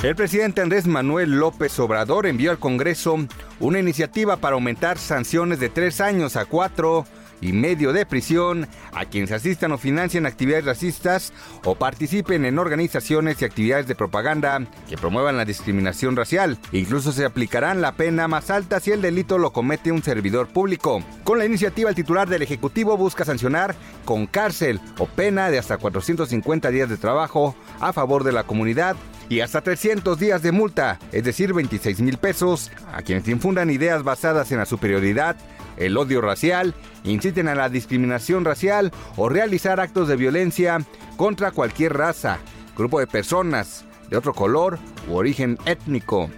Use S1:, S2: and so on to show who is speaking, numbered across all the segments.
S1: El presidente Andrés Manuel López Obrador envió al Congreso una iniciativa para aumentar sanciones de tres años a cuatro y medio de prisión a quienes asistan o financien actividades racistas o participen en organizaciones y actividades de propaganda que promuevan la discriminación racial. Incluso se aplicarán la pena más alta si el delito lo comete un servidor público. Con la iniciativa, el titular del Ejecutivo busca sancionar con cárcel o pena de hasta 450 días de trabajo a favor de la comunidad y hasta 300 días de multa, es decir, 26 mil pesos, a quienes infundan ideas basadas en la superioridad, el odio racial, inciten a la discriminación racial o realizar actos de violencia contra cualquier raza, grupo de personas de otro color u origen étnico.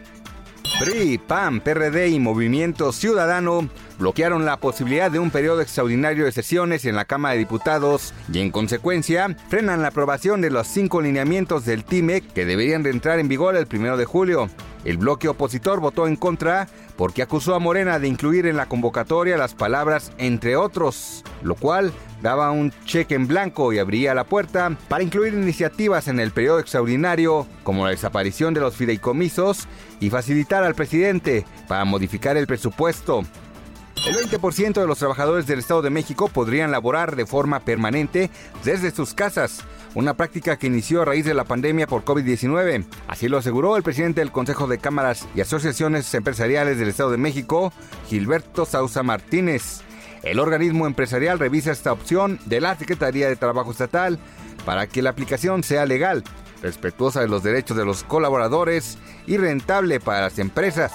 S1: PRI, PAN, PRD y Movimiento Ciudadano bloquearon la posibilidad de un periodo extraordinario de sesiones en la Cámara de Diputados y en consecuencia frenan la aprobación de los cinco lineamientos del TIMEC que deberían de entrar en vigor el primero de julio. El bloque opositor votó en contra porque acusó a Morena de incluir en la convocatoria las palabras entre otros, lo cual daba un cheque en blanco y abría la puerta para incluir iniciativas en el periodo extraordinario, como la desaparición de los fideicomisos y facilitar al presidente para modificar el presupuesto. El 20% de los trabajadores del Estado de México podrían laborar de forma permanente desde sus casas, una práctica que inició a raíz de la pandemia por COVID-19. Así lo aseguró el presidente del Consejo de Cámaras y Asociaciones Empresariales del Estado de México, Gilberto Sausa Martínez. El organismo empresarial revisa esta opción de la Secretaría de Trabajo Estatal para que la aplicación sea legal, respetuosa de los derechos de los colaboradores y rentable para las empresas.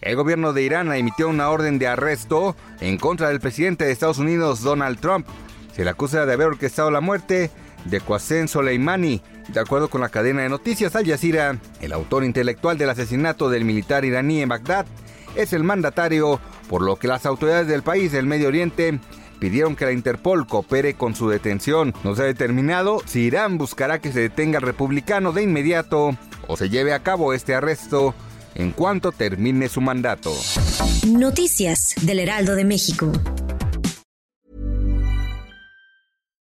S1: El gobierno de Irán emitió una orden de arresto en contra del presidente de Estados Unidos, Donald Trump. Se le acusa de haber orquestado la muerte de Qasem Soleimani. De acuerdo con la cadena de noticias Al Jazeera, el autor intelectual del asesinato del militar iraní en Bagdad es el mandatario, por lo que las autoridades del país del Medio Oriente pidieron que la Interpol coopere con su detención. No se ha determinado si Irán buscará que se detenga al republicano de inmediato o se lleve a cabo este arresto en cuanto termine su mandato.
S2: Noticias del Heraldo de México.